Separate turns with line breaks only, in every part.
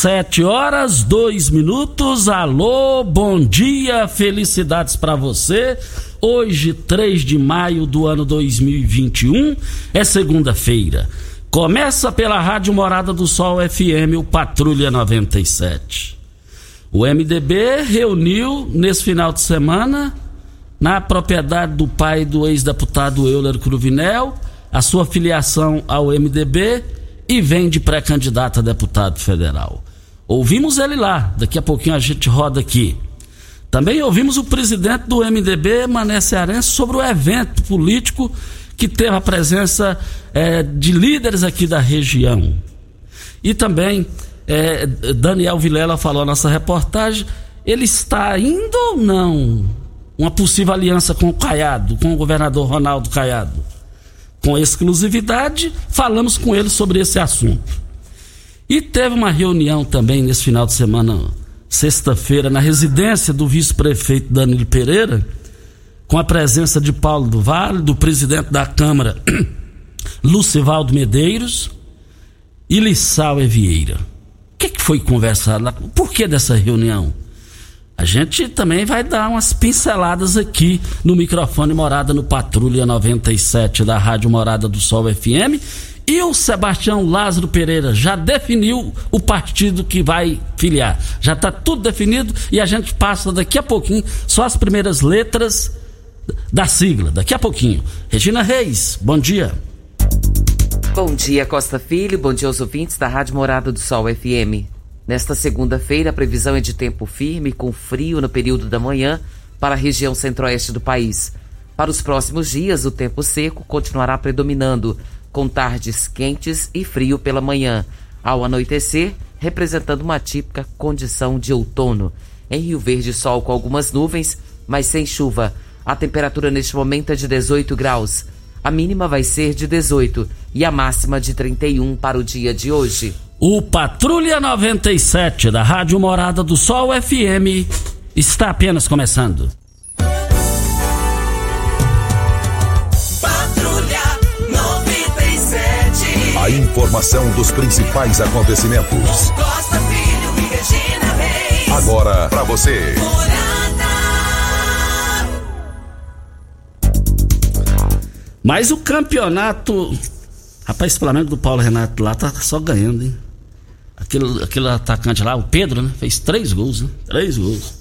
Sete horas, dois minutos. Alô, bom dia, felicidades para você. Hoje, 3 de maio do ano 2021, é segunda-feira. Começa pela Rádio Morada do Sol FM, o Patrulha 97. O MDB reuniu nesse final de semana, na propriedade do pai do ex-deputado Euler Cruvinel, a sua filiação ao MDB e vem de pré-candidato a deputado federal. Ouvimos ele lá, daqui a pouquinho a gente roda aqui. Também ouvimos o presidente do MDB, Mané Cearense, sobre o evento político que teve a presença é, de líderes aqui da região. E também é, Daniel Vilela falou na nossa reportagem, ele está indo ou não? Uma possível aliança com o Caiado, com o governador Ronaldo Caiado. Com exclusividade, falamos com ele sobre esse assunto. E teve uma reunião também nesse final de semana, sexta-feira, na residência do vice-prefeito Danilo Pereira, com a presença de Paulo do Vale, do presidente da Câmara, Lucivaldo Medeiros e Lissau Vieira. O que, que foi conversado lá? Por que dessa reunião? A gente também vai dar umas pinceladas aqui no microfone Morada no Patrulha 97 da Rádio Morada do Sol FM e o Sebastião Lázaro Pereira já definiu o partido que vai filiar. Já está tudo definido e a gente passa daqui a pouquinho só as primeiras letras da sigla. Daqui a pouquinho. Regina Reis, bom dia.
Bom dia, Costa Filho. Bom dia aos ouvintes da Rádio Morada do Sol FM. Nesta segunda-feira, a previsão é de tempo firme, com frio no período da manhã para a região centro-oeste do país. Para os próximos dias, o tempo seco continuará predominando com tardes quentes e frio pela manhã, ao anoitecer, representando uma típica condição de outono. Em Rio Verde, sol com algumas nuvens, mas sem chuva. A temperatura neste momento é de 18 graus. A mínima vai ser de 18 e a máxima de 31 para o dia de hoje.
O Patrulha 97 da Rádio Morada do Sol FM está apenas começando.
Informação dos principais acontecimentos.
Costa Filho e Regina Reis.
Agora para você.
Mas o campeonato. Rapaz, esse Flamengo do Paulo Renato lá tá só ganhando, hein? Aquele, aquele atacante lá, o Pedro, né? Fez três gols, né? Três gols.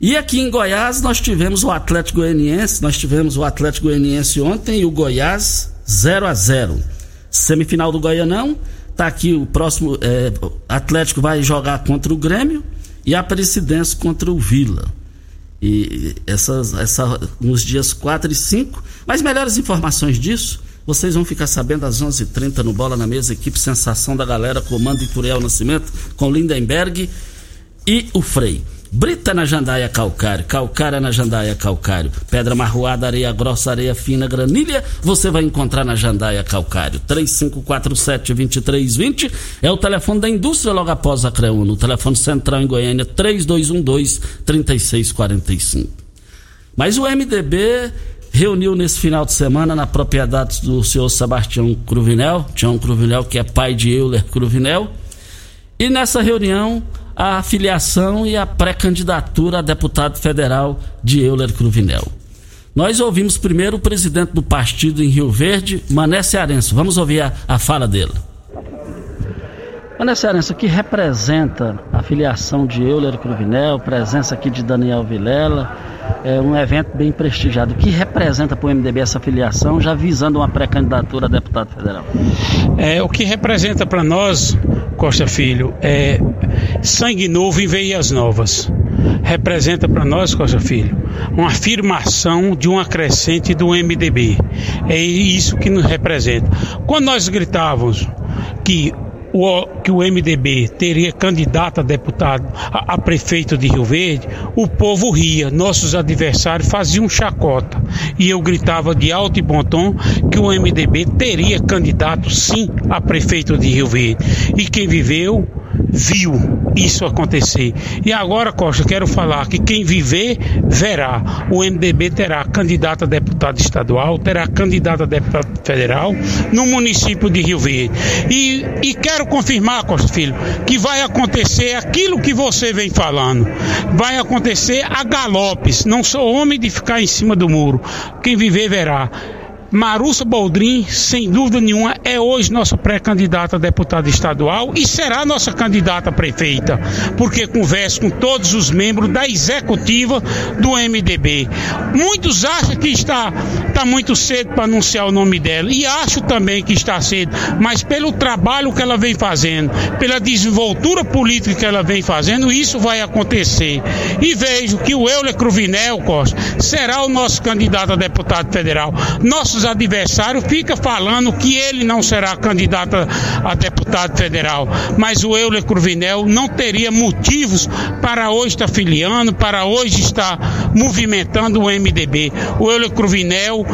E aqui em Goiás nós tivemos o Atlético Goianiense, nós tivemos o Atlético Goianiense ontem e o Goiás 0 a 0 semifinal do Goianão. Tá aqui o próximo. É, Atlético vai jogar contra o Grêmio e a Presidência contra o Vila. E essas, essa, nos dias 4 e 5. Mas melhores informações disso Vocês vão ficar sabendo às 11:30 h 30 no Bola na Mesa, equipe Sensação da Galera, comando Ituriel Nascimento, com Lindenberg e o Frei. Brita na jandaia calcário, calcária na jandaia calcário, pedra marroada, areia grossa, areia fina, granilha, você vai encontrar na jandaia calcário. 3547-2320 é o telefone da indústria logo após a CREUNO. O telefone central em Goiânia, 3212-3645. Mas o MDB reuniu nesse final de semana na propriedade do senhor Sebastião Cruvinel, Tião Cruvinel, que é pai de Euler Cruvinel, e nessa reunião a filiação e a pré-candidatura a deputado federal de Euler Cruvinel. Nós ouvimos primeiro o presidente do partido em Rio Verde, Mané Cearense. Vamos ouvir a, a fala dele. Mané Cearense, o que representa a filiação de Euler Cruvinel, presença aqui de Daniel Vilela, é um evento bem prestigiado. O que representa para o MDB essa filiação, já visando uma pré-candidatura a deputado federal?
É, o que representa para nós, Costa Filho, é sangue novo em veias novas. Representa para nós, Costa Filho, uma afirmação de uma crescente do MDB. É isso que nos representa. Quando nós gritávamos que o, que o MDB teria candidato a deputado, a, a, prefeito de Rio Verde, o povo ria, nossos adversários faziam chacota. E eu gritava de alto e bom tom que o MDB teria candidato sim a prefeito de Rio Verde. E quem viveu viu isso acontecer. E agora, Costa, quero falar que quem viver, verá. O MDB terá candidato a deputado estadual, terá candidato a deputado federal no município de Rio Verde. E, e quero confirmar, Costa Filho, que vai acontecer aquilo que você vem falando. Vai acontecer a galopes. Não sou homem de ficar em cima do muro. Quem viver, verá. Marussa Boldrin, sem dúvida nenhuma, é hoje nossa pré-candidata a deputada estadual e será nossa candidata a prefeita, porque converso com todos os membros da executiva do MDB. Muitos acham que está, está muito cedo para anunciar o nome dela, e acho também que está cedo, mas pelo trabalho que ela vem fazendo, pela desenvoltura política que ela vem fazendo, isso vai acontecer. E vejo que o Euler Cruvinel Costa será o nosso candidato a deputado federal. Nossos adversários fica falando que ele não será candidato a deputado federal, mas o Euler Cruvinel não teria motivos para hoje estar filiando, para hoje estar movimentando o MDB. O Euler Cruvinel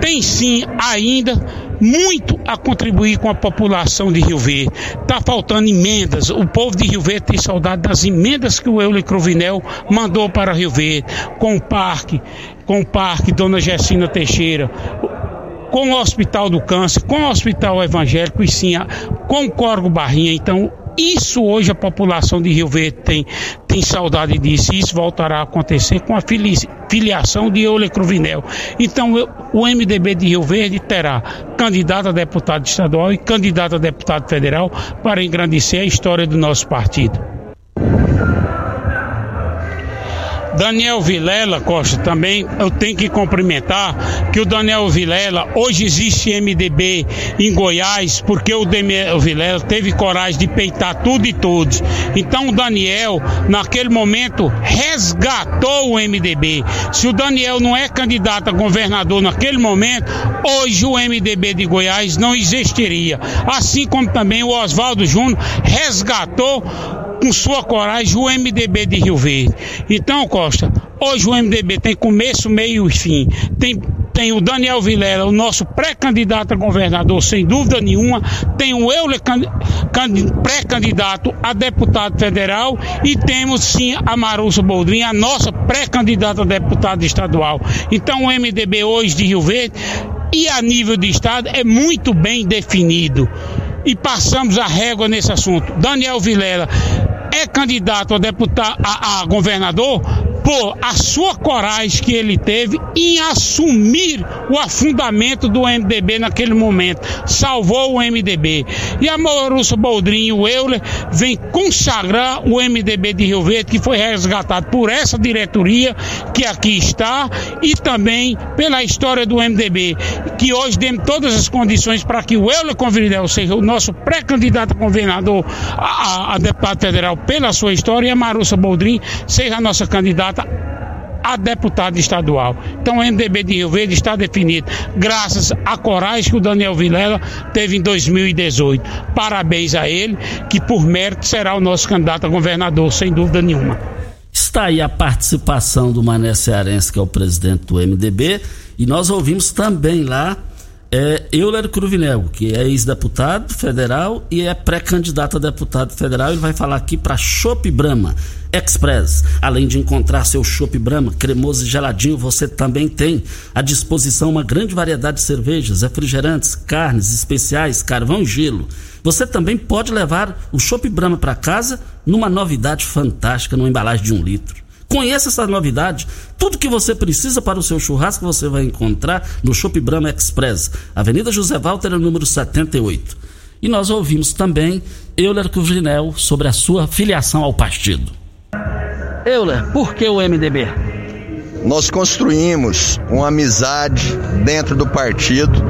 tem sim ainda muito a contribuir com a população de Rio Verde. Está faltando emendas. O povo de Rio Verde tem saudade das emendas que o Euler Cruvinel mandou para Rio Verde, com o parque, com o parque Dona Gessina Teixeira, com o Hospital do Câncer, com o Hospital Evangélico e sim com o Corgo Barrinha. Então, isso hoje a população de Rio Verde tem, tem saudade disso e isso voltará a acontecer com a filiação de Euler Cruvinel. Então, o MDB de Rio Verde terá candidato a deputado estadual e candidato a deputado federal para engrandecer a história do nosso partido. Daniel Vilela Costa também eu tenho que cumprimentar que o Daniel Vilela hoje existe MDB em Goiás porque o Daniel Vilela teve coragem de peitar tudo e todos. Então o Daniel naquele momento resgatou o MDB. Se o Daniel não é candidato a governador naquele momento, hoje o MDB de Goiás não existiria. Assim como também o Oswaldo Júnior resgatou com sua coragem o MDB de Rio Verde. Então, Costa, hoje o MDB tem começo, meio e fim. Tem tem o Daniel Vilela, o nosso pré-candidato a governador, sem dúvida nenhuma, tem o Euler pré-candidato a deputado federal e temos sim a Marussa Boldrin, a nossa pré-candidata a deputado estadual. Então o MDB hoje de Rio Verde e a nível de estado é muito bem definido. E passamos a régua nesse assunto. Daniel Vilela é candidato a deputado a, a governador por a sua coragem que ele teve em assumir o afundamento do MDB naquele momento. Salvou o MDB. E a Maurício Boldrinho, o Euler, vem consagrar o MDB de Rio Verde, que foi resgatado por essa diretoria que aqui está e também pela história do MDB, que hoje tem todas as condições para que o Euler Convidel seja o nosso pré-candidato a governador a, a, deputado federal pela sua história e a Marussa Boldrin seja a nossa candidata a deputado estadual. Então o MDB de Rio Verde está definido, graças à coragem que o Daniel Vilela teve em 2018. Parabéns a ele, que por mérito será o nosso candidato a governador, sem dúvida nenhuma.
Está aí a participação do Mané Cearense, que é o presidente do MDB, e nós ouvimos também lá é Euler Cruvinel, que é ex-deputado federal e é pré-candidato a deputado federal. Ele vai falar aqui para Chopp Brahma Express. Além de encontrar seu Chopp Brahma cremoso e geladinho, você também tem à disposição uma grande variedade de cervejas, refrigerantes, carnes especiais, carvão e gelo. Você também pode levar o Chopp Brahma para casa numa novidade fantástica, numa embalagem de um litro. Conheça essa novidade. Tudo que você precisa para o seu churrasco você vai encontrar no Shop Brahma Express, Avenida José Walter, número 78. E nós ouvimos também Euler Cuvrinel sobre a sua filiação ao partido. Euler, por que o MDB?
Nós construímos uma amizade dentro do partido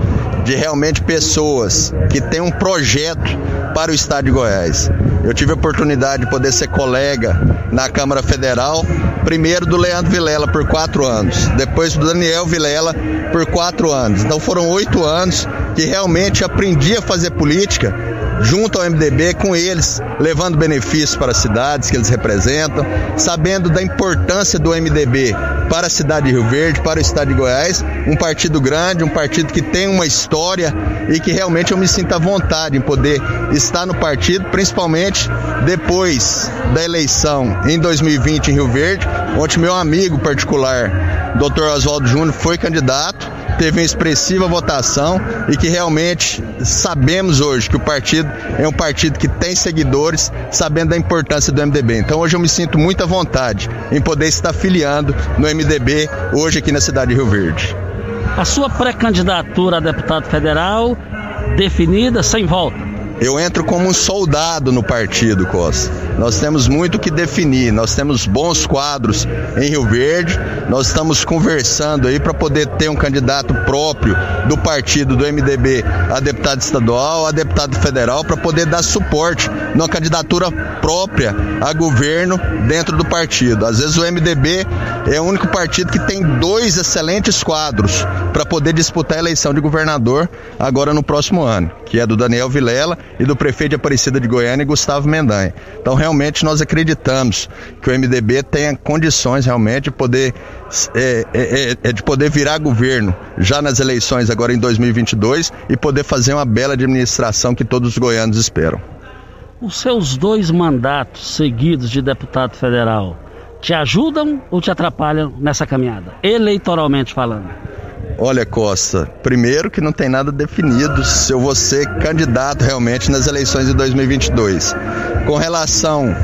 de realmente pessoas que têm um projeto para o estado de Goiás. Eu tive a oportunidade de poder ser colega na Câmara Federal, primeiro do Leandro Vilela por quatro anos, depois do Daniel Vilela por quatro anos. Então foram oito anos que realmente aprendi a fazer política junto ao MDB com eles, levando benefícios para as cidades que eles representam, sabendo da importância do MDB para a cidade de Rio Verde, para o estado de Goiás, um partido grande, um partido que tem uma história e que realmente eu me sinto à vontade em poder estar no partido, principalmente depois da eleição em 2020 em Rio Verde, onde meu amigo particular, Dr. Oswaldo Júnior, foi candidato teve uma expressiva votação e que realmente sabemos hoje que o partido é um partido que tem seguidores, sabendo da importância do MDB. Então hoje eu me sinto muito à vontade em poder estar filiando no MDB hoje aqui na cidade de Rio Verde.
A sua pré-candidatura a deputado federal definida sem volta
eu entro como um soldado no partido, Costa. Nós temos muito que definir, nós temos bons quadros em Rio Verde, nós estamos conversando aí para poder ter um candidato próprio do partido do MDB a deputado estadual, a deputado federal, para poder dar suporte numa candidatura própria a governo dentro do partido. Às vezes o MDB é o único partido que tem dois excelentes quadros para poder disputar a eleição de governador agora no próximo ano, que é do Daniel Vilela e do prefeito de Aparecida de Goiânia, Gustavo Mendanha. Então, realmente, nós acreditamos que o MDB tenha condições realmente de poder, é, é, é, é, de poder virar governo já nas eleições agora em 2022 e poder fazer uma bela administração que todos os goianos esperam.
Os seus dois mandatos seguidos de deputado federal te ajudam ou te atrapalham nessa caminhada, eleitoralmente falando?
Olha, Costa, primeiro que não tem nada definido se eu vou ser candidato realmente nas eleições de 2022. Com relação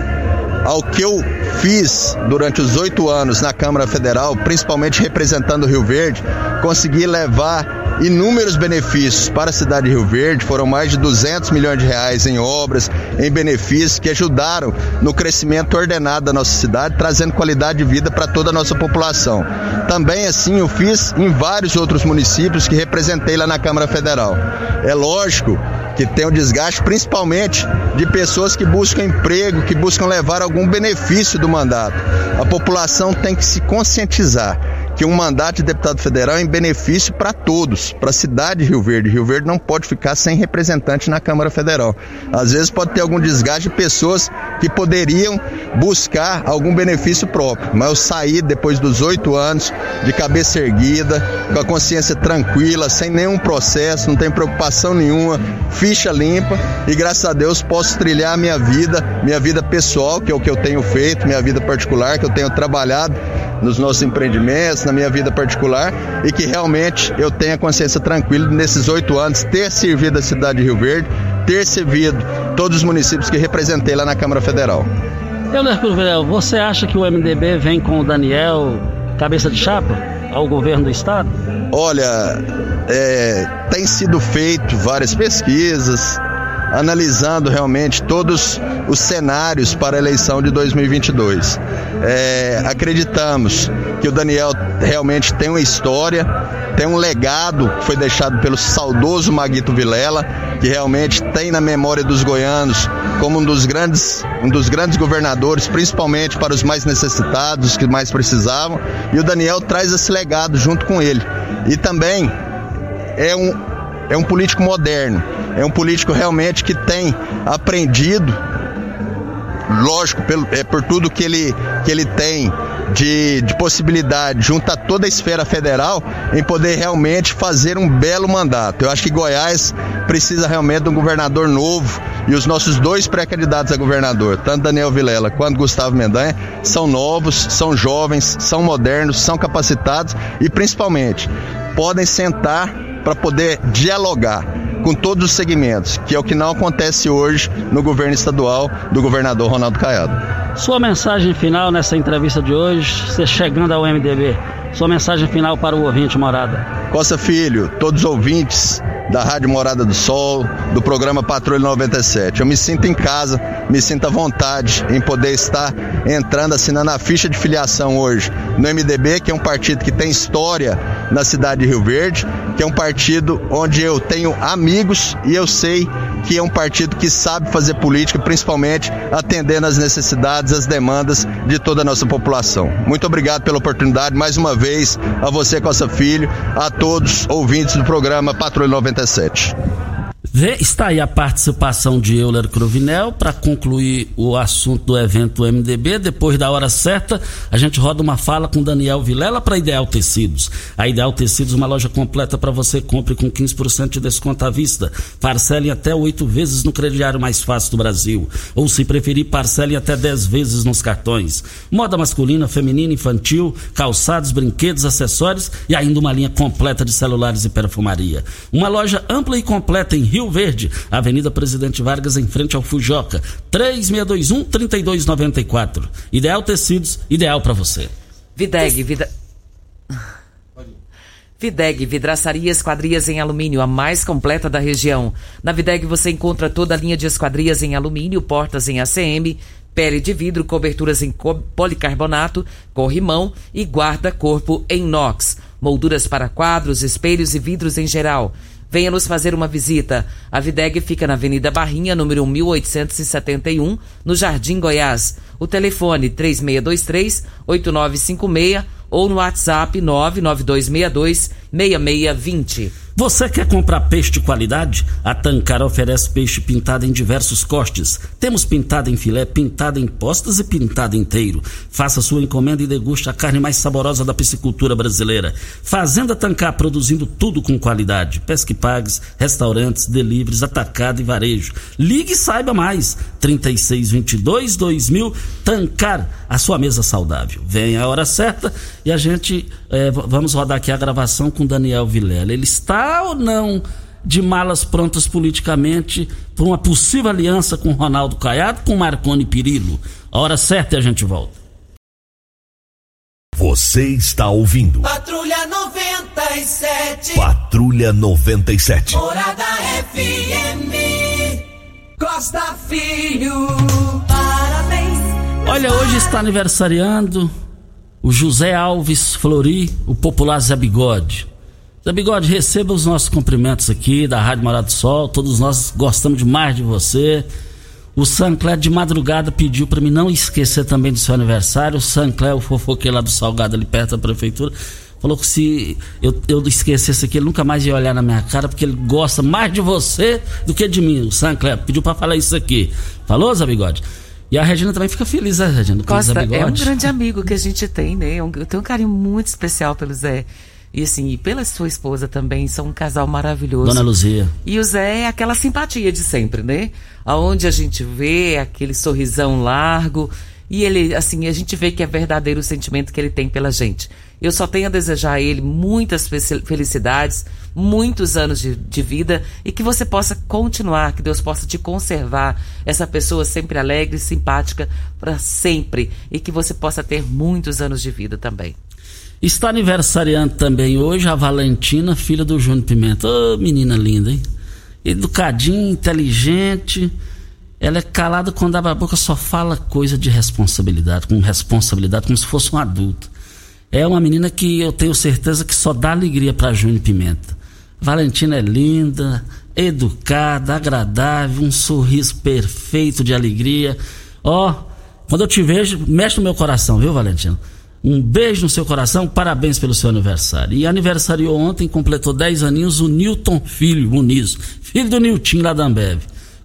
ao que eu fiz durante os oito anos na Câmara Federal, principalmente representando o Rio Verde, consegui levar inúmeros benefícios para a cidade de Rio Verde, foram mais de 200 milhões de reais em obras, em benefícios que ajudaram no crescimento ordenado da nossa cidade, trazendo qualidade de vida para toda a nossa população. Também assim eu fiz em vários outros municípios que representei lá na Câmara Federal. É lógico que tem um desgaste principalmente de pessoas que buscam emprego, que buscam levar algum benefício do mandato. A população tem que se conscientizar que um mandato de deputado federal é em benefício para todos, para a cidade de Rio Verde. Rio Verde não pode ficar sem representante na Câmara Federal. Às vezes pode ter algum desgaste de pessoas que poderiam buscar algum benefício próprio, mas eu saí depois dos oito anos de cabeça erguida, com a consciência tranquila, sem nenhum processo, não tem preocupação nenhuma, ficha limpa e graças a Deus posso trilhar a minha vida, minha vida pessoal, que é o que eu tenho feito, minha vida particular, que eu tenho trabalhado nos nossos empreendimentos, na minha vida particular e que realmente eu tenha consciência tranquila nesses oito anos ter servido a cidade de Rio Verde, ter servido todos os municípios que representei lá na Câmara Federal.
Euler Cruvel, você acha que o MDB vem com o Daniel cabeça de chapa ao governo do estado?
Olha, é, tem sido feito várias pesquisas, analisando realmente todos os cenários para a eleição de 2022. É, acreditamos que o Daniel realmente tem uma história, tem um legado que foi deixado pelo saudoso Maguito Vilela, que realmente tem na memória dos goianos como um dos grandes, um dos grandes governadores, principalmente para os mais necessitados, os que mais precisavam, e o Daniel traz esse legado junto com ele. E também é um, é um político moderno, é um político realmente que tem aprendido, lógico, pelo, é por tudo que ele, que ele tem de, de possibilidade junto a toda a esfera federal em poder realmente fazer um belo mandato. Eu acho que Goiás precisa realmente de um governador novo e os nossos dois pré-candidatos a governador, tanto Daniel Vilela quanto Gustavo Mendanha, são novos, são jovens, são modernos, são capacitados e principalmente podem sentar para poder dialogar com todos os segmentos, que é o que não acontece hoje no governo estadual do governador Ronaldo Caiado.
Sua mensagem final nessa entrevista de hoje, você chegando ao MDB, sua mensagem final para o ouvinte Morada.
Costa Filho, todos os ouvintes da Rádio Morada do Sol, do programa Patrulha 97. Eu me sinto em casa, me sinto à vontade em poder estar entrando, assinando a ficha de filiação hoje no MDB, que é um partido que tem história na cidade de Rio Verde, que é um partido onde eu tenho amigos e eu sei que é um partido que sabe fazer política, principalmente atendendo às necessidades, às demandas de toda a nossa população. Muito obrigado pela oportunidade, mais uma vez, a você, Costa Filho, a todos ouvintes do programa Patrulha 97.
Está aí a participação de Euler Cruvinel para concluir o assunto do evento MDB. Depois da hora certa, a gente roda uma fala com Daniel Vilela para Ideal Tecidos. A Ideal Tecidos, uma loja completa para você compre com 15% de desconto à vista. Parcele até oito vezes no crediário mais fácil do Brasil. Ou, se preferir, parcele até dez vezes nos cartões. Moda masculina, feminina, infantil, calçados, brinquedos, acessórios e ainda uma linha completa de celulares e perfumaria. Uma loja ampla e completa em Rio Verde, Avenida Presidente Vargas, em frente ao Fujoca. 3621-3294. Ideal Tecidos, ideal para você.
Videg, vida... Videg, vidraçaria esquadrias em alumínio, a mais completa da região. Na Videg você encontra toda a linha de esquadrias em alumínio, portas em ACM, pele de vidro, coberturas em policarbonato, corrimão e guarda-corpo em inox, molduras para quadros, espelhos e vidros em geral. Venha nos fazer uma visita. A Videg fica na Avenida Barrinha, número 1871, no Jardim Goiás. O telefone 3623 8956 ou no WhatsApp 99262 6620.
Você quer comprar peixe de qualidade? A Tancar oferece peixe pintado em diversos cortes. Temos pintado em filé, pintado em postas e pintado inteiro. Faça sua encomenda e deguste a carne mais saborosa da piscicultura brasileira. Fazenda Tancar produzindo tudo com qualidade. Pesque pagues, restaurantes, deliveries, atacado e varejo. Ligue e saiba mais. 3622 2000 Tancar, a sua mesa saudável. Vem a hora certa e a gente é, vamos rodar aqui a gravação com Daniel Vilela. Ele está ou não de malas prontas politicamente para uma possível aliança com Ronaldo Caiado, com Marconi Pirillo? A hora certa e a gente volta.
Você está ouvindo.
Patrulha 97.
Patrulha 97.
Morada FM. Costa Filho. Parabéns.
Olha, hoje está aniversariando o José Alves Flori, o popular Zé Bigode. Zé Bigode, receba os nossos cumprimentos aqui da Rádio Morado do Sol. Todos nós gostamos demais de você. O Sancler de madrugada pediu para mim não esquecer também do seu aniversário. O Sancler, o fofoqueiro lá do Salgado, ali perto da prefeitura, falou que se eu, eu esquecesse aqui, ele nunca mais ia olhar na minha cara, porque ele gosta mais de você do que de mim. O Sancler pediu para falar isso aqui. Falou, Zé Bigode? E a Regina também fica feliz, né, Regina?
Costa é um grande amigo que a gente tem, né? Eu tenho um carinho muito especial pelo Zé. E assim, e pela sua esposa também, são um casal maravilhoso.
Dona Luzia.
E o Zé é aquela simpatia de sempre, né? Aonde a gente vê aquele sorrisão largo. E ele, assim, a gente vê que é verdadeiro o sentimento que ele tem pela gente. Eu só tenho a desejar a ele muitas felicidades, muitos anos de, de, vida e que você possa continuar, que Deus possa te conservar essa pessoa sempre alegre, simpática para sempre e que você possa ter muitos anos de vida também.
Está aniversariando também hoje a Valentina, filha do Júnior Pimenta. Ô, oh, menina linda, hein? educadinha, inteligente. Ela é calada quando abre a boca, só fala coisa de responsabilidade, com responsabilidade, como se fosse um adulto. É uma menina que eu tenho certeza que só dá alegria para Júnior Pimenta. Valentina é linda, educada, agradável, um sorriso perfeito de alegria. Ó, oh, quando eu te vejo, mexe no meu coração, viu, Valentina? Um beijo no seu coração, parabéns pelo seu aniversário. E aniversariou ontem, completou 10 aninhos, o Newton Filho Muniz, filho do Nilton lá da Ambev.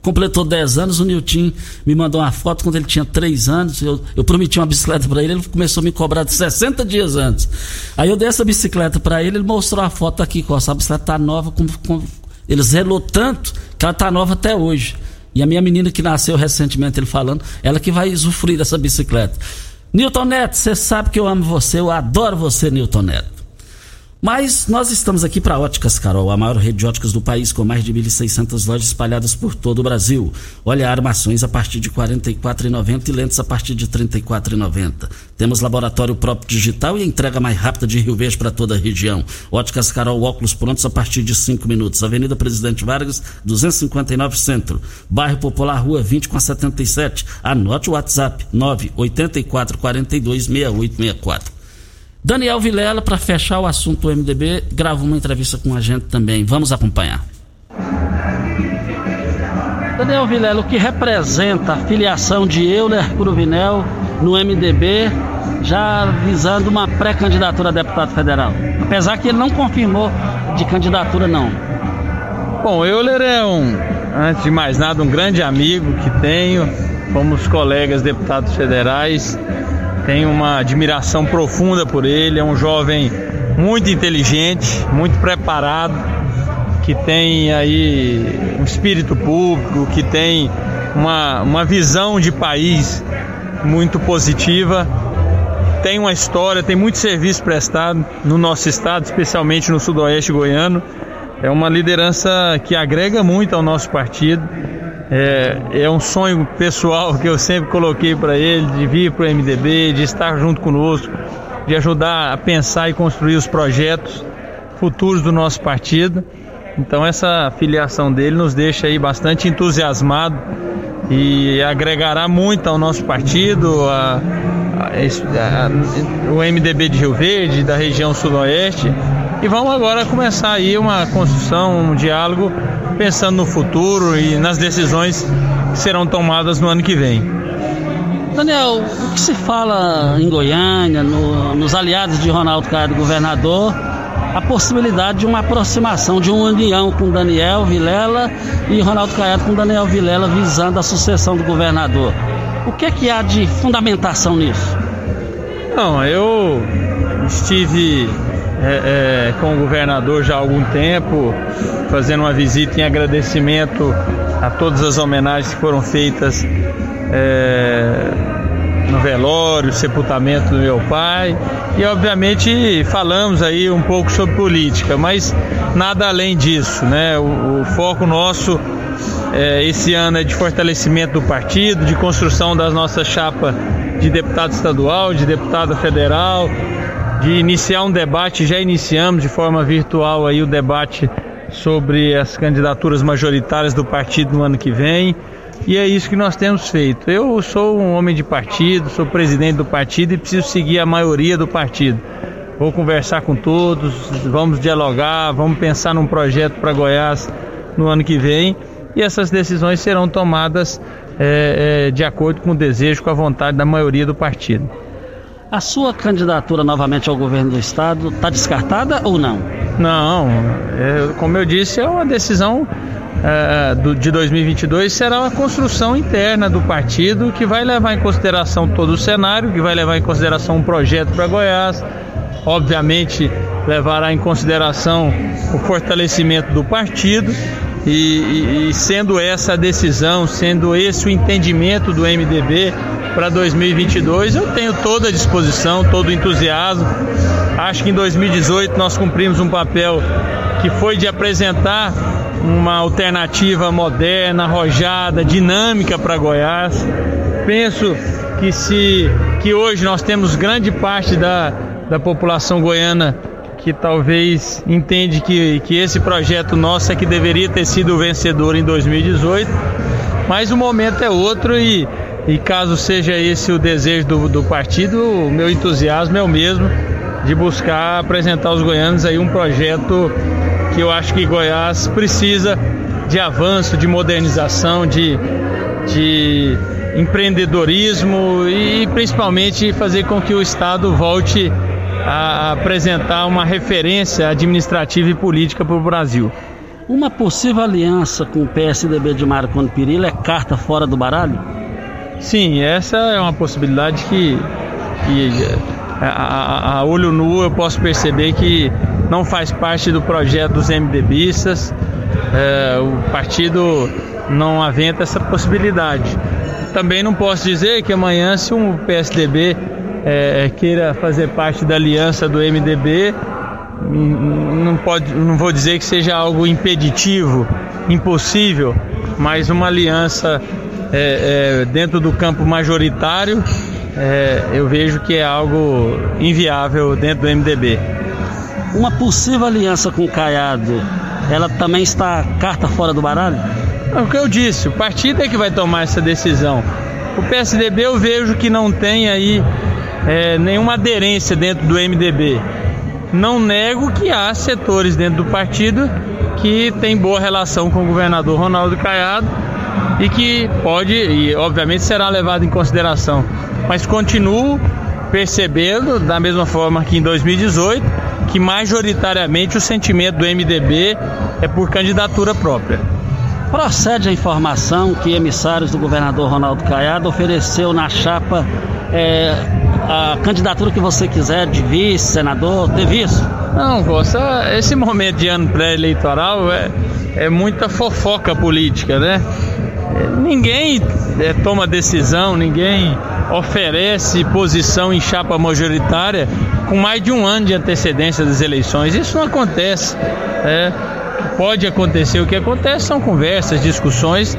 Completou 10 anos, o Nilton me mandou uma foto quando ele tinha 3 anos. Eu, eu prometi uma bicicleta para ele, ele começou a me cobrar de 60 dias antes. Aí eu dei essa bicicleta para ele, ele mostrou a foto aqui, com a bicicleta tá nova, com, com, ele zelou tanto que ela tá nova até hoje. E a minha menina que nasceu recentemente, ele falando, ela que vai usufruir dessa bicicleta. Newton Neto, você sabe que eu amo você, eu adoro você, Newton Neto. Mas nós estamos aqui para Óticas Carol, a maior rede de óticas do país, com mais de 1.600 lojas espalhadas por todo o Brasil. Olha, armações a partir de R$ 44,90 e lentes a partir de R$ 34,90. Temos laboratório próprio digital e entrega mais rápida de Rio Verde para toda a região. Óticas Carol, óculos prontos a partir de 5 minutos. Avenida Presidente Vargas, 259 Centro. Bairro Popular, Rua 20 com a 77. Anote o WhatsApp, 984 42 6864. Daniel Vilela, para fechar o assunto do MDB, gravou uma entrevista com a gente também. Vamos acompanhar. Daniel Vilela, o que representa a filiação de Euler Cruvinel no MDB, já visando uma pré-candidatura a deputado federal? Apesar que ele não confirmou de candidatura, não.
Bom, Euler é um, antes de mais nada, um grande amigo que tenho. Fomos colegas deputados federais tenho uma admiração profunda por ele. É um jovem muito inteligente, muito preparado, que tem aí um espírito público, que tem uma, uma visão de país muito positiva. Tem uma história, tem muito serviço prestado no nosso estado, especialmente no sudoeste goiano. É uma liderança que agrega muito ao nosso partido é, é um sonho pessoal que eu sempre coloquei para ele de vir para o MDB, de estar junto conosco, de ajudar a pensar e construir os projetos futuros do nosso partido. Então essa filiação dele nos deixa aí bastante entusiasmado e agregará muito ao nosso partido, a, a, a, o MDB de Rio Verde, da região sudoeste. E vamos agora começar aí uma construção, um diálogo pensando no futuro e nas decisões que serão tomadas no ano que vem.
Daniel, o que se fala em Goiânia, no, nos aliados de Ronaldo Caiado, governador, a possibilidade de uma aproximação, de uma união com Daniel Vilela e Ronaldo Caiado com Daniel Vilela visando a sucessão do governador. O que é que há de fundamentação nisso?
Não, eu estive é, é, com o governador já há algum tempo, fazendo uma visita em agradecimento a todas as homenagens que foram feitas é, no velório, sepultamento do meu pai. E obviamente falamos aí um pouco sobre política, mas nada além disso, né? O, o foco nosso é, esse ano é de fortalecimento do partido, de construção da nossa chapa de deputado estadual, de deputado federal, de iniciar um debate, já iniciamos de forma virtual aí o debate sobre as candidaturas majoritárias do partido no ano que vem. E é isso que nós temos feito. Eu sou um homem de partido, sou presidente do partido e preciso seguir a maioria do partido. Vou conversar com todos, vamos dialogar, vamos pensar num projeto para Goiás no ano que vem e essas decisões serão tomadas é, é, de acordo com o desejo, com a vontade da maioria do partido.
A sua candidatura novamente ao governo do estado está descartada ou não?
Não, é, como eu disse, é uma decisão é, do, de 2022 será uma construção interna do partido que vai levar em consideração todo o cenário, que vai levar em consideração um projeto para Goiás, obviamente levará em consideração o fortalecimento do partido e, e, e sendo essa a decisão, sendo esse o entendimento do MDB para 2022, eu tenho toda a disposição, todo o entusiasmo. Acho que em 2018 nós cumprimos um papel que foi de apresentar uma alternativa moderna, arrojada, dinâmica para Goiás. Penso que se que hoje nós temos grande parte da, da população goiana que talvez entende que, que esse projeto nosso é que deveria ter sido o vencedor em 2018, mas o momento é outro e, e caso seja esse o desejo do, do partido, o meu entusiasmo é o mesmo de buscar apresentar aos goianos aí um projeto que eu acho que Goiás precisa de avanço, de modernização, de, de empreendedorismo e principalmente fazer com que o Estado volte a apresentar uma referência administrativa e política para o Brasil.
Uma possível aliança com o PSDB de Marconi Perillo é carta fora do baralho?
Sim, essa é uma possibilidade que, que a, a, a, olho nu eu posso perceber que não faz parte do projeto dos MDBistas. É, o partido não aventa essa possibilidade. Também não posso dizer que amanhã, se um PSDB é, queira fazer parte da aliança do MDB, não, pode, não vou dizer que seja algo impeditivo, impossível, mas uma aliança é, é, dentro do campo majoritário, é, eu vejo que é algo inviável dentro do MDB.
Uma possível aliança com o Caiado, ela também está carta fora do baralho?
É o que eu disse, o partido é que vai tomar essa decisão. O PSDB eu vejo que não tem aí é, nenhuma aderência dentro do MDB. Não nego que há setores dentro do partido que tem boa relação com o governador Ronaldo Caiado e que pode, e obviamente será levado em consideração. Mas continuo percebendo, da mesma forma que em 2018, que majoritariamente o sentimento do MDB é por candidatura própria.
Procede a informação que emissários do governador Ronaldo Caiado ofereceu na chapa é, a candidatura que você quiser de vice, senador, teve isso?
Não, Costa, esse momento de ano pré-eleitoral é, é muita fofoca política, né? Ninguém é, toma decisão, ninguém oferece posição em chapa majoritária com mais de um ano de antecedência das eleições. Isso não acontece. É, pode acontecer. O que acontece são conversas, discussões,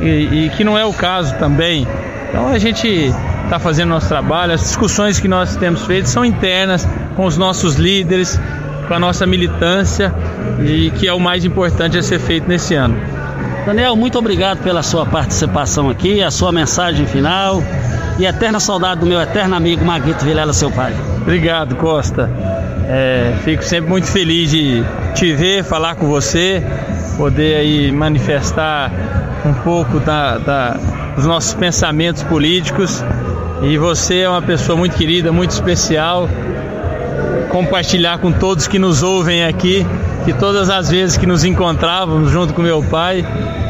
e, e que não é o caso também. Então a gente está fazendo nosso trabalho, as discussões que nós temos feito são internas com os nossos líderes, com a nossa militância, e que é o mais importante a ser feito nesse ano.
Daniel, muito obrigado pela sua participação aqui, a sua mensagem final e eterna saudade do meu eterno amigo Maguito Vilela, seu pai.
Obrigado, Costa. É, fico sempre muito feliz de te ver, falar com você, poder aí manifestar um pouco da, da, dos nossos pensamentos políticos. E você é uma pessoa muito querida, muito especial. Compartilhar com todos que nos ouvem aqui que todas as vezes que nos encontrávamos junto com meu pai,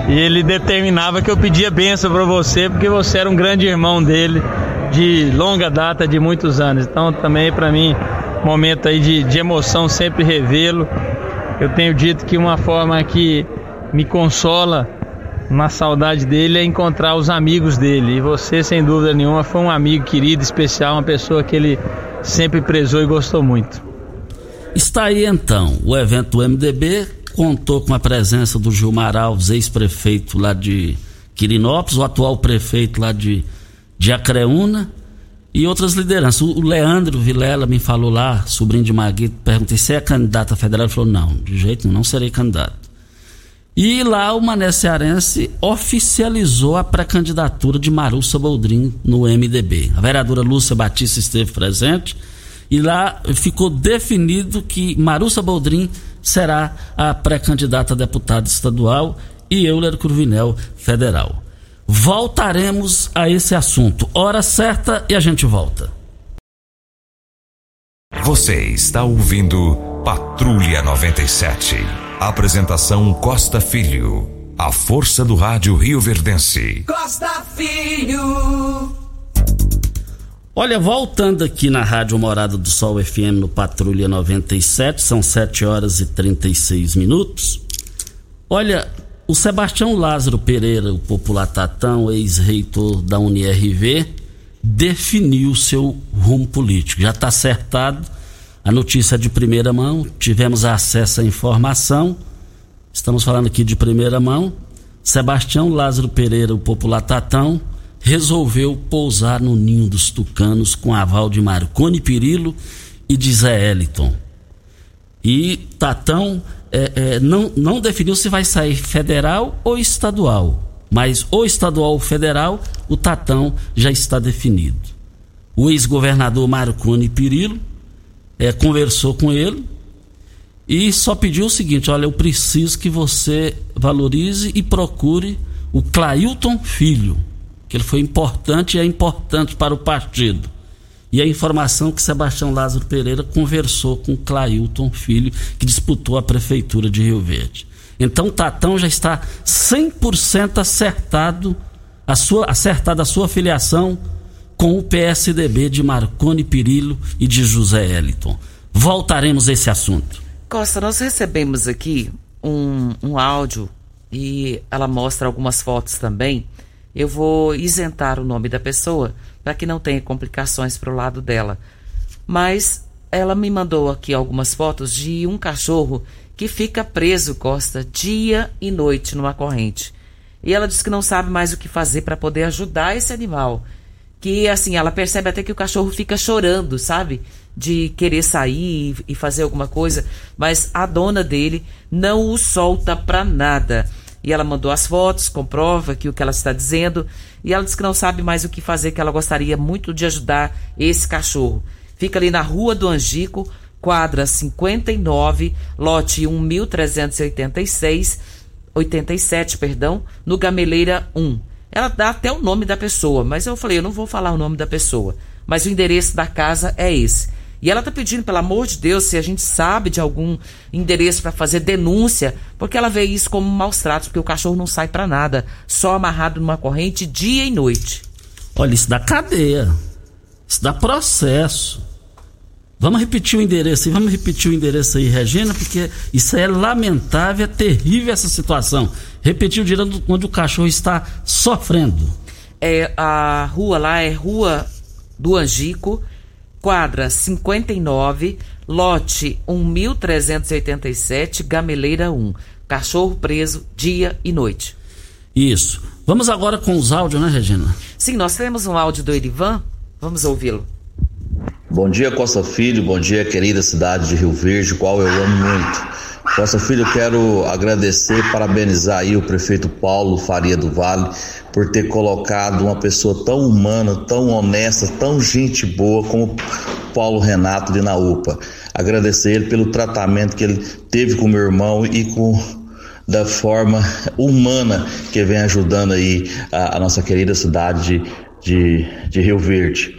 e ele determinava que eu pedia benção para você, porque você era um grande irmão dele de longa data, de muitos anos. Então também para mim, momento aí de, de emoção sempre revê-lo. Eu tenho dito que uma forma que me consola na saudade dele é encontrar os amigos dele. E você, sem dúvida nenhuma, foi um amigo querido, especial, uma pessoa que ele sempre prezou e gostou muito.
Está aí então, o evento do MDB contou com a presença do Gilmar Alves, ex-prefeito lá de Quirinópolis, o atual prefeito lá de, de Acreúna e outras lideranças. O Leandro Vilela me falou lá, sobrinho de Maguito, perguntei se é candidato a federal, ele falou, não, de jeito nenhum, não serei candidato. E lá o Mané Cearense oficializou a pré-candidatura de Marussa Boldrin no MDB. A vereadora Lúcia Batista esteve presente e lá ficou definido que Marussa Boldrin será a pré-candidata a deputada estadual e Euler Cruvinel federal. Voltaremos a esse assunto. Hora certa e a gente volta.
Você está ouvindo Patrulha 97. Apresentação Costa Filho. A força do rádio Rio Verdense.
Costa Filho.
Olha, voltando aqui na Rádio Morada do Sol FM no Patrulha 97, são 7 horas e 36 minutos. Olha, o Sebastião Lázaro Pereira, o popular Tatão, ex-reitor da UniRV, definiu seu rumo político. Já está acertado. A notícia de primeira mão, tivemos acesso à informação. Estamos falando aqui de primeira mão. Sebastião Lázaro Pereira, o popular Tatão, resolveu pousar no ninho dos tucanos com aval de Marconi Pirillo e de Zé Eliton. E Tatão é, é, não, não definiu se vai sair federal ou estadual. Mas ou estadual ou federal, o Tatão já está definido. O ex-governador Marconi Pirillo é, conversou com ele e só pediu o seguinte: olha, eu preciso que você valorize e procure o Clailton Filho, que ele foi importante e é importante para o partido. E a informação que Sebastião Lázaro Pereira conversou com Clailton Filho, que disputou a prefeitura de Rio Verde. Então Tatão já está 100% acertado a sua acertada a sua filiação com o PSDB de Marconi Pirillo e de José Eliton. Voltaremos a esse assunto.
Costa, nós recebemos aqui um, um áudio e ela mostra algumas fotos também. Eu vou isentar o nome da pessoa para que não tenha complicações para o lado dela. Mas ela me mandou aqui algumas fotos de um cachorro que fica preso, Costa, dia e noite numa corrente. E ela diz que não sabe mais o que fazer para poder ajudar esse animal. Que assim, ela percebe até que o cachorro fica chorando, sabe? De querer sair e fazer alguma coisa, mas a dona dele não o solta para nada. E ela mandou as fotos, comprova que o que ela está dizendo. E ela diz que não sabe mais o que fazer, que ela gostaria muito de ajudar esse cachorro. Fica ali na Rua do Angico, quadra 59, lote 1386, 87, perdão, no Gameleira 1. Ela dá até o nome da pessoa, mas eu falei, eu não vou falar o nome da pessoa. Mas o endereço da casa é esse. E ela está pedindo, pelo amor de Deus, se a gente sabe de algum endereço para fazer denúncia, porque ela vê isso como maus tratos, porque o cachorro não sai para nada, só amarrado numa corrente dia e noite.
Olha, isso dá cadeia. Isso dá processo. Vamos repetir o endereço aí, vamos repetir o endereço aí, Regina, porque isso é lamentável, é terrível essa situação. Repetir o direito onde o cachorro está sofrendo.
É, a rua lá é Rua do Angico, quadra 59, lote 1387, Gameleira 1. Cachorro preso dia e noite.
Isso. Vamos agora com os áudios, né, Regina?
Sim, nós temos um áudio do Erivan. Vamos ouvi-lo.
Bom dia, Costa Filho. Bom dia, querida cidade de Rio Verde, qual eu amo muito. Costa Filho, quero agradecer, parabenizar aí o prefeito Paulo Faria do Vale por ter colocado uma pessoa tão humana, tão honesta, tão gente boa como Paulo Renato de Naúpa. Agradecer ele pelo tratamento que ele teve com meu irmão e com da forma humana que vem ajudando aí a, a nossa querida cidade de, de, de Rio Verde.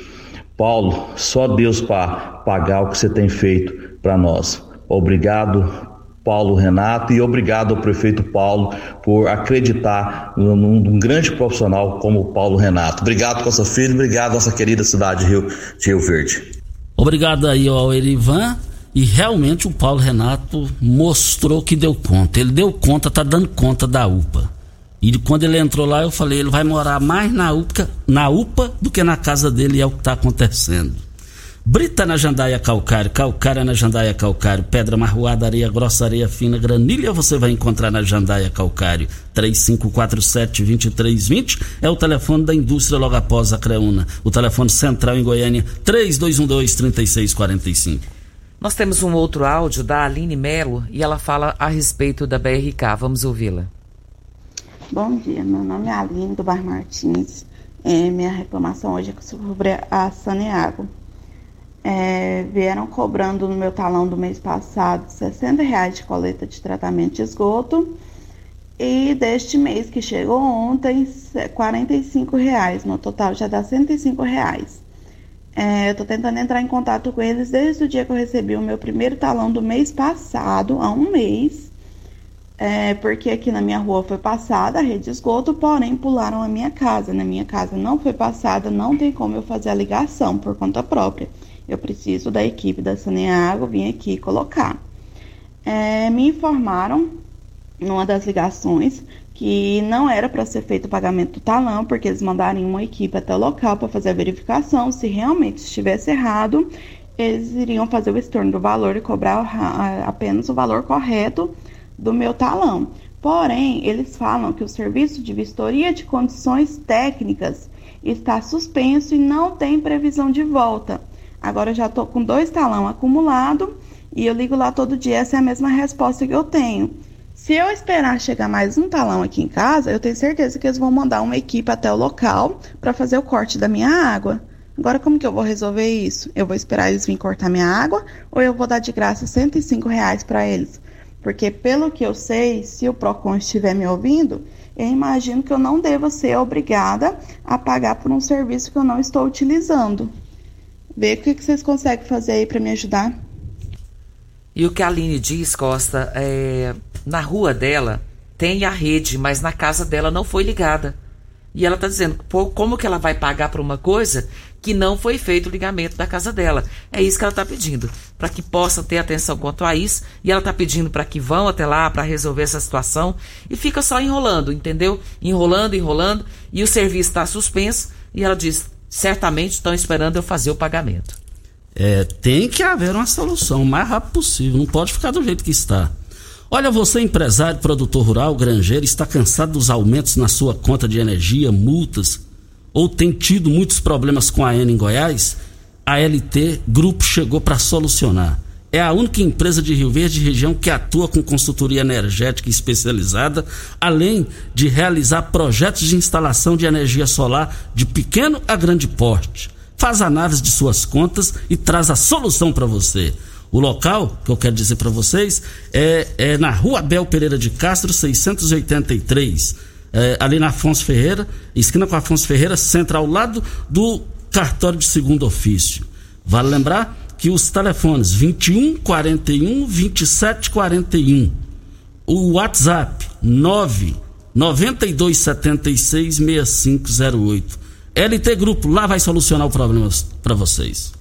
Paulo, só Deus para pagar o que você tem feito para nós. Obrigado Paulo Renato e obrigado ao prefeito Paulo por acreditar num, num grande profissional como o Paulo Renato. Obrigado, Costa Filho, obrigado nossa querida cidade de Rio, de Rio Verde.
Obrigado aí ao Erivan e realmente o Paulo Renato mostrou que deu conta. Ele deu conta, tá dando conta da UPA. E quando ele entrou lá, eu falei, ele vai morar mais na UPA, na UPA do que na casa dele, e é o que está acontecendo. Brita na jandaia calcário, calcária na jandaia calcário, pedra marroada, areia grossa, areia fina, granilha você vai encontrar na jandaia calcário. 3547-2320 é o telefone da indústria logo após a Creuna. O telefone central em Goiânia, 3212-3645.
Nós temos um outro áudio da Aline Melo e ela fala a respeito da BRK. Vamos ouvi-la.
Bom dia, meu nome é Aline do Bar Martins. É, minha reclamação hoje é sobre a Saneago é, vieram cobrando no meu talão do mês passado 60 reais de coleta de tratamento de esgoto. E deste mês que chegou ontem 45 reais. No total já dá 105 reais. É, eu estou tentando entrar em contato com eles desde o dia que eu recebi o meu primeiro talão do mês passado há um mês. É, porque aqui na minha rua foi passada a rede de esgoto, porém pularam a minha casa. Na minha casa não foi passada, não tem como eu fazer a ligação por conta própria eu preciso da equipe da Saneago vir aqui colocar. É, me informaram, numa das ligações, que não era para ser feito o pagamento do talão, porque eles mandaram uma equipe até o local para fazer a verificação. Se realmente estivesse errado, eles iriam fazer o estorno do valor e cobrar apenas o valor correto do meu talão. Porém, eles falam que o serviço de vistoria de condições técnicas está suspenso e não tem previsão de volta. Agora já estou com dois talão acumulado E eu ligo lá todo dia, essa é a mesma resposta que eu tenho. Se eu esperar chegar mais um talão aqui em casa, eu tenho certeza que eles vão mandar uma equipe até o local para fazer o corte da minha água. Agora, como que eu vou resolver isso? Eu vou esperar eles virem cortar minha água ou eu vou dar de graça 105 reais para eles? Porque, pelo que eu sei, se o PROCON estiver me ouvindo, eu imagino que eu não devo ser obrigada a pagar por um serviço que eu não estou utilizando. Vê o que, que vocês conseguem fazer aí para me ajudar.
E o que a Aline diz, Costa, é, na rua dela tem a rede, mas na casa dela não foi ligada. E ela está dizendo, pô, como que ela vai pagar por uma coisa que não foi feito o ligamento da casa dela? É isso que ela está pedindo, para que possa ter atenção quanto a isso. E ela está pedindo para que vão até lá para resolver essa situação. E fica só enrolando, entendeu? Enrolando, enrolando. E o serviço está suspenso. E ela diz, certamente estão esperando eu fazer o pagamento.
É, tem que haver uma solução o mais rápido possível. Não pode ficar do jeito que está. Olha, você empresário, produtor rural, granjeiro, está cansado dos aumentos na sua conta de energia, multas, ou tem tido muitos problemas com a ENA em Goiás? A LT Grupo chegou para solucionar. É a única empresa de Rio Verde região que atua com consultoria energética especializada, além de realizar projetos de instalação de energia solar de pequeno a grande porte. Faz análise de suas contas e traz a solução para você. O local que eu quero dizer para vocês é, é, na Rua Abel Pereira de Castro, 683, é, ali na Afonso Ferreira, esquina com Afonso Ferreira, centro ao lado do cartório de segundo ofício. Vale lembrar que os telefones 21 41 27 41, o WhatsApp 9 92 76 6508. LT Grupo, lá vai solucionar o problema para vocês.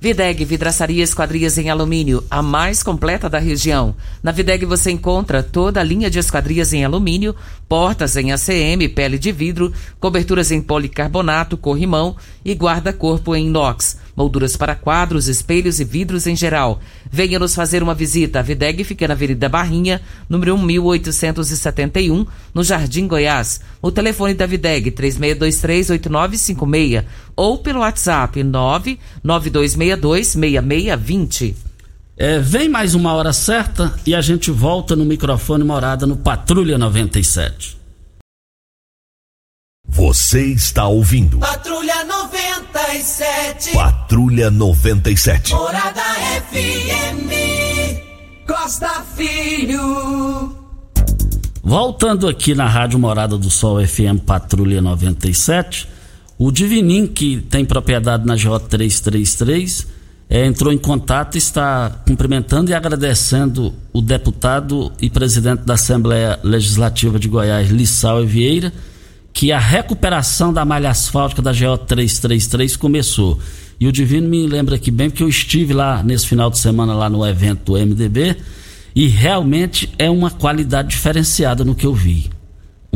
Videg Vidraçaria Esquadrias em Alumínio, a mais completa da região. Na Videg você encontra toda a linha de esquadrias em alumínio, portas em ACM, pele de vidro, coberturas em policarbonato, corrimão e guarda-corpo em inox molduras para quadros, espelhos e vidros em geral. Venha nos fazer uma visita. A Videg fica na Avenida Barrinha, número 1871, no Jardim Goiás. O telefone da Videg 36238956 ou pelo WhatsApp 992626620.
É, vem mais uma hora certa e a gente volta no microfone morada no Patrulha 97.
Você está ouvindo.
Patrulha 97.
Patrulha 97.
Morada FM. Costa Filho.
Voltando aqui na Rádio Morada do Sol FM Patrulha 97, o Divinim, que tem propriedade na J333, é, entrou em contato e está cumprimentando e agradecendo o deputado e presidente da Assembleia Legislativa de Goiás, Lissau Vieira que a recuperação da malha asfáltica da GO 333 começou. E o Divino me lembra aqui bem, porque eu estive lá nesse final de semana lá no evento do MDB e realmente é uma qualidade diferenciada no que eu vi.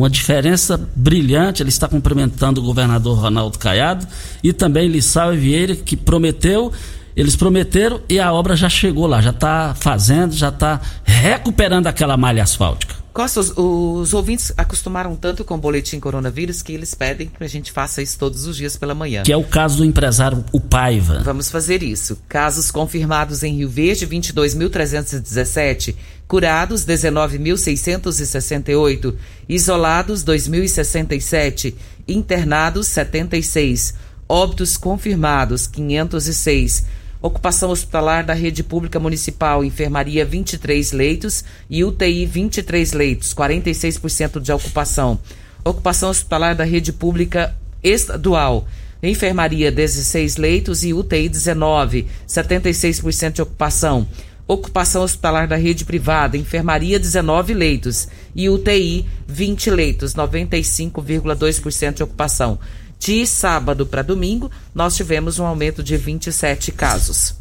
Uma diferença brilhante. Ele está cumprimentando o governador Ronaldo Caiado e também Lissau Vieira, que prometeu. Eles prometeram e a obra já chegou lá, já está fazendo, já está recuperando aquela malha asfáltica.
Costa, os, os, ouvintes acostumaram tanto com o boletim coronavírus que eles pedem que a gente faça isso todos os dias pela manhã.
Que é o caso do empresário o Paiva.
Vamos fazer isso. Casos confirmados em Rio Verde, 22.317. Curados, 19.668. Isolados, 2.067. Internados, 76. Óbitos confirmados, 506 Ocupação hospitalar da rede pública municipal, enfermaria 23 leitos e UTI 23 leitos, 46% de ocupação. Ocupação hospitalar da rede pública estadual, enfermaria 16 leitos e UTI 19, 76% de ocupação. Ocupação hospitalar da rede privada, enfermaria 19 leitos e UTI 20 leitos, 95,2% de ocupação. De sábado para domingo, nós tivemos um aumento de 27 casos.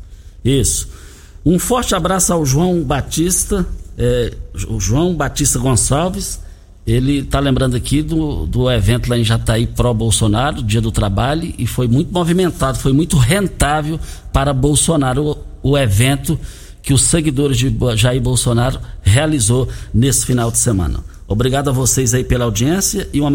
Isso. Um forte abraço ao João Batista, é, o João Batista Gonçalves. Ele está lembrando aqui do, do evento lá em Jataí pró-Bolsonaro, Dia do Trabalho, e foi muito movimentado, foi muito rentável para Bolsonaro o, o evento que os seguidores de Jair Bolsonaro realizou nesse final de semana. Obrigado a vocês aí pela audiência e uma,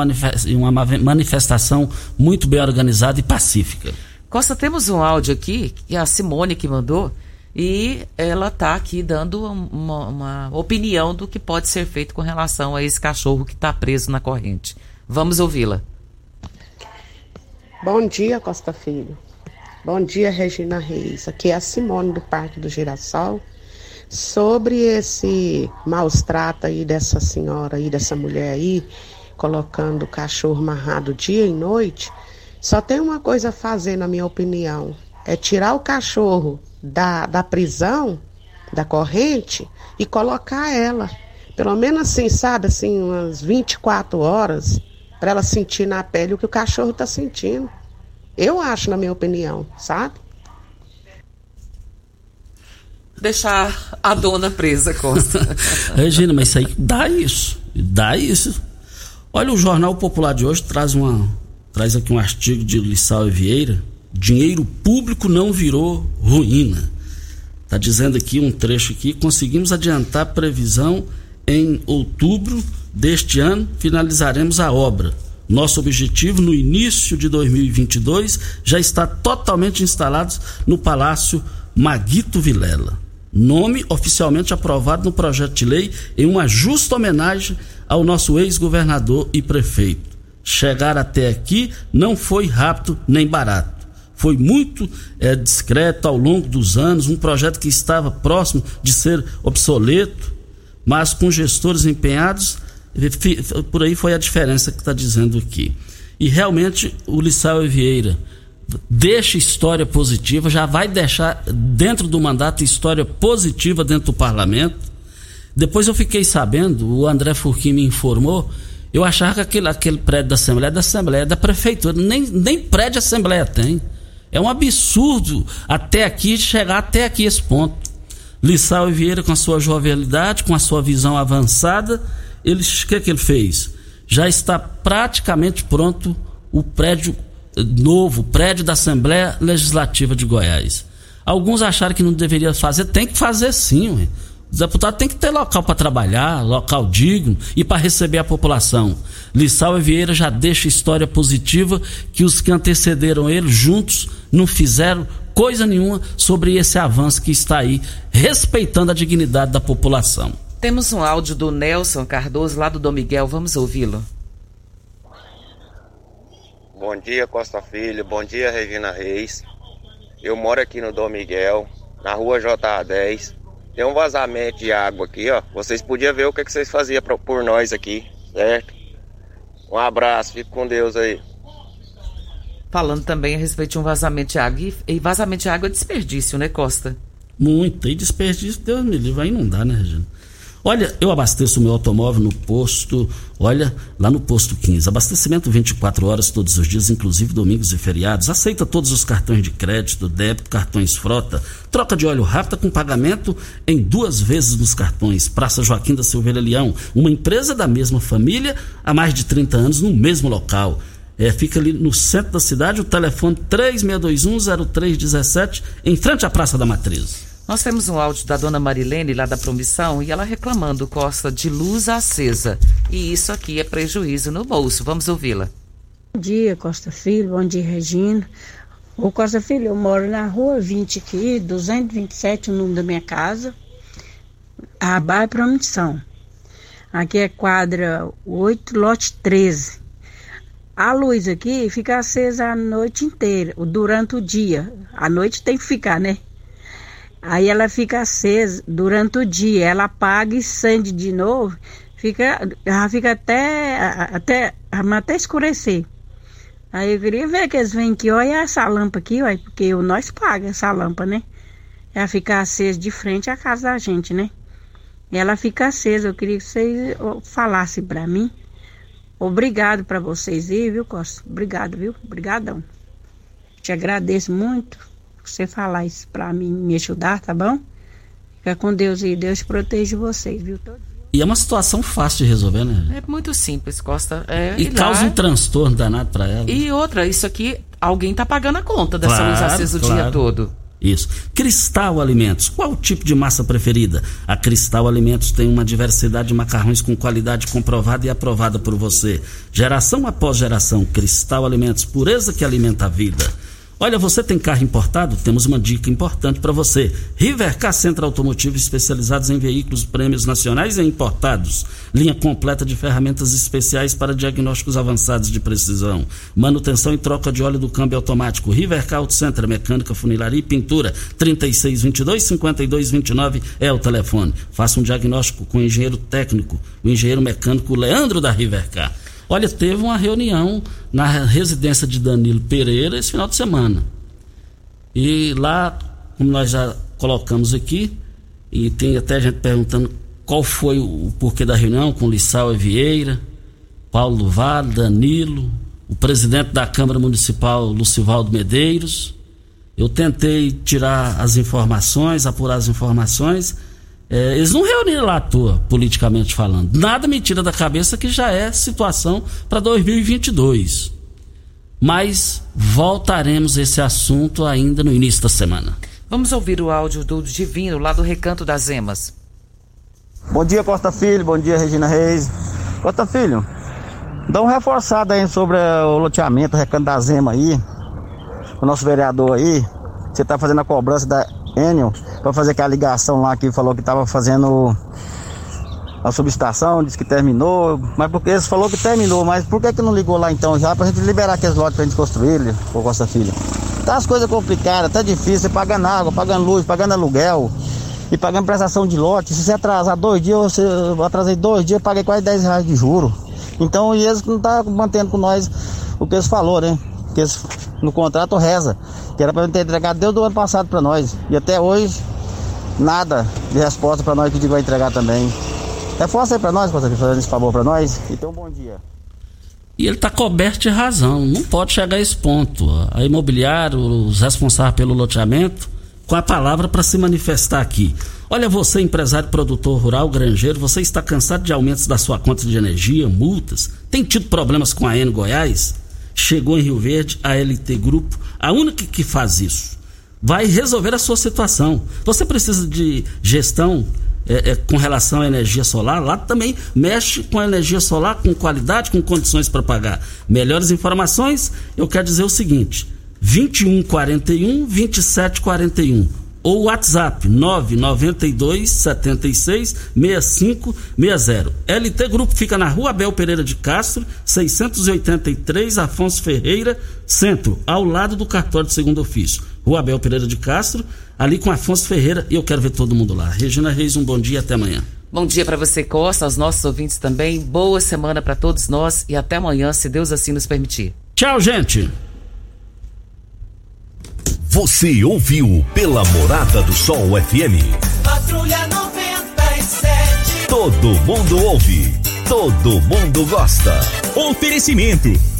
manifestação muito bem organizada e pacífica.
Costa, temos um áudio aqui, que é a Simone que mandou, e ela está aqui dando uma, uma, opinião do que pode ser feito com relação a esse cachorro que está preso na corrente. Vamos ouvi-la.
Bom dia, Costa Filho. Bom dia, Regina Reis. Aqui é a Simone do Parque do Girassol. Sobre esse maus trato aí dessa senhora aí, dessa mulher aí, colocando o cachorro amarrado dia e noite, só tem uma coisa a fazer, na minha opinião: é tirar o cachorro da, da prisão, da corrente, e colocar ela. Pelo menos assim, sabe, assim, umas 24 horas, para ela sentir na pele o que o cachorro está sentindo. Eu acho, na minha opinião, sabe?
Deixar a dona presa, Costa.
Regina, mas isso aí dá isso. Dá isso. Olha, o Jornal Popular de hoje traz uma. Traz aqui um artigo de Lissau e Vieira dinheiro público não virou ruína. Está dizendo aqui um trecho aqui, conseguimos adiantar a previsão em outubro deste ano, finalizaremos a obra. Nosso objetivo no início de 2022 já está totalmente instalado no Palácio Maguito Vilela. Nome oficialmente aprovado no projeto de lei em uma justa homenagem ao nosso ex-governador e prefeito. Chegar até aqui não foi rápido nem barato foi muito é, discreto ao longo dos anos, um projeto que estava próximo de ser obsoleto, mas com gestores empenhados, por aí foi a diferença que está dizendo aqui. E realmente o Lissau Vieira deixa história positiva, já vai deixar dentro do mandato história positiva dentro do parlamento. Depois eu fiquei sabendo, o André Furquim me informou, eu achava que aquele, aquele prédio da Assembleia é da Assembleia, é da Prefeitura, nem, nem prédio Assembleia tem. É um absurdo até aqui chegar até aqui esse ponto. Lissau Vieira, com a sua jovialidade, com a sua visão avançada, o que, que ele fez? Já está praticamente pronto o prédio novo, prédio da Assembleia Legislativa de Goiás. Alguns acharam que não deveria fazer, tem que fazer sim. Ué. Os deputados têm que ter local para trabalhar, local digno e para receber a população. Lissau e Vieira já deixa história positiva que os que antecederam ele juntos não fizeram coisa nenhuma sobre esse avanço que está aí, respeitando a dignidade da população.
Temos um áudio do Nelson Cardoso, lá do Dom Miguel, vamos ouvi-lo.
Bom dia, Costa Filho, bom dia, Regina Reis. Eu moro aqui no Dom Miguel, na rua JA10. Tem um vazamento de água aqui, ó. Vocês podiam ver o que, que vocês faziam por nós aqui, certo? Um abraço, fico com Deus aí.
Falando também a respeito de um vazamento de água. E vazamento de água é desperdício, né, Costa?
Muito. E desperdício, Deus me livre, vai inundar, né, Regina? Olha, eu abasteço o meu automóvel no posto, olha, lá no posto 15. Abastecimento 24 horas todos os dias, inclusive domingos e feriados. Aceita todos os cartões de crédito, débito, cartões frota. Troca de óleo rápida com pagamento em duas vezes nos cartões. Praça Joaquim da Silveira Leão, uma empresa da mesma família há mais de 30 anos no mesmo local. É, fica ali no centro da cidade, o telefone 36210317, em frente à Praça da Matriz.
Nós temos um áudio da dona Marilene, lá da Promissão, e ela reclamando, Costa, de luz acesa. E isso aqui é prejuízo no bolso. Vamos ouvi-la.
Bom dia, Costa Filho. Bom dia, Regina. Ô, Costa Filho, eu moro na rua 20 aqui, 227, o número da minha casa. A Promissão. Aqui é quadra 8, lote 13. A luz aqui fica acesa a noite inteira, durante o dia. A noite tem que ficar, né? Aí ela fica acesa durante o dia, ela apaga e acende de novo, fica, ela fica até, até, até escurecer. Aí eu queria ver que eles vêm aqui, olha essa lâmpada aqui, olha, porque nós paga essa lâmpada, né? Ela fica acesa de frente à casa da gente, né? Ela fica acesa, eu queria que vocês falassem para mim. Obrigado para vocês aí, viu, Costa? Obrigado, viu? Obrigadão. Te agradeço muito você falar isso para mim, me ajudar, tá bom? Fica com Deus e Deus protege vocês, viu?
E é uma situação fácil de resolver, né?
É muito simples, Costa. É,
e causa lá... um transtorno danado para ela.
E outra, isso aqui, alguém tá pagando a conta dessa claro, luz acesa claro. o dia todo.
Isso. Cristal Alimentos. Qual o tipo de massa preferida? A Cristal Alimentos tem uma diversidade de macarrões com qualidade comprovada e aprovada por você. Geração após geração, Cristal Alimentos, pureza que alimenta a vida. Olha, você tem carro importado? Temos uma dica importante para você. Rivercar Centro Automotivo especializados em veículos prêmios nacionais e importados. Linha completa de ferramentas especiais para diagnósticos avançados de precisão. Manutenção e troca de óleo do câmbio automático. Rivercar Auto Center, mecânica, funilaria e pintura. 3622-5229 é o telefone. Faça um diagnóstico com o engenheiro técnico, o engenheiro mecânico Leandro da Rivercar. Olha, teve uma reunião na residência de Danilo Pereira esse final de semana. E lá, como nós já colocamos aqui, e tem até gente perguntando qual foi o porquê da reunião com Lissau e Vieira, Paulo Vale, Danilo, o presidente da Câmara Municipal, Lucivaldo Medeiros. Eu tentei tirar as informações, apurar as informações, é, eles não reuniram lá à toa, politicamente falando. Nada me tira da cabeça que já é situação para 2022. Mas voltaremos a esse assunto ainda no início da semana.
Vamos ouvir o áudio do Divino, lá do Recanto das Emas.
Bom dia, Costa Filho. Bom dia, Regina Reis. Costa Filho, dá uma reforçada aí sobre o loteamento, o Recanto das Emas aí. O nosso vereador aí. Você tá fazendo a cobrança da Enel para fazer aquela ligação lá que falou que estava fazendo a subestação, disse que terminou, mas porque eles falou que terminou, mas por que que não ligou lá então já pra gente liberar aqueles lotes pra gente construir, ô Costa Filha? Tá as coisas complicadas, tá difícil, pagando água, pagando luz, pagando aluguel e pagando prestação de lote. Se você atrasar dois dias, você, eu atrasei dois dias, paguei quase 10 reais de juro. Então e eles não tá mantendo com nós o que eles falou, né? Que eles, no contrato reza, que era para ter entregado desde o ano passado para nós. E até hoje nada de resposta para nós que vai entregar também. Reforça aí para nós, fazendo esse favor para nós. Então, bom dia.
E ele está coberto de razão, não pode chegar a esse ponto. A imobiliária, os responsáveis pelo loteamento, com a palavra para se manifestar aqui. Olha, você, empresário, produtor rural, granjeiro, você está cansado de aumentos da sua conta de energia, multas? Tem tido problemas com a N Goiás? Chegou em Rio Verde a LT Grupo, a única que faz isso vai resolver a sua situação. Você precisa de gestão é, é, com relação à energia solar, lá também mexe com a energia solar, com qualidade, com condições para pagar. Melhores informações, eu quero dizer o seguinte: 2141 2741 ou WhatsApp 992 76 6560. LT Grupo fica na Rua Abel Pereira de Castro, 683 Afonso Ferreira, Centro, ao lado do cartório de segundo ofício. Rua Abel Pereira de Castro, ali com Afonso Ferreira, e eu quero ver todo mundo lá. Regina Reis, um bom dia até amanhã.
Bom dia para você, Costa, aos nossos ouvintes também. Boa semana para todos nós e até amanhã, se Deus assim nos permitir.
Tchau, gente.
Você ouviu pela Morada do Sol FM.
Patrulha 97.
Todo mundo ouve. Todo mundo gosta.
Oferecimento: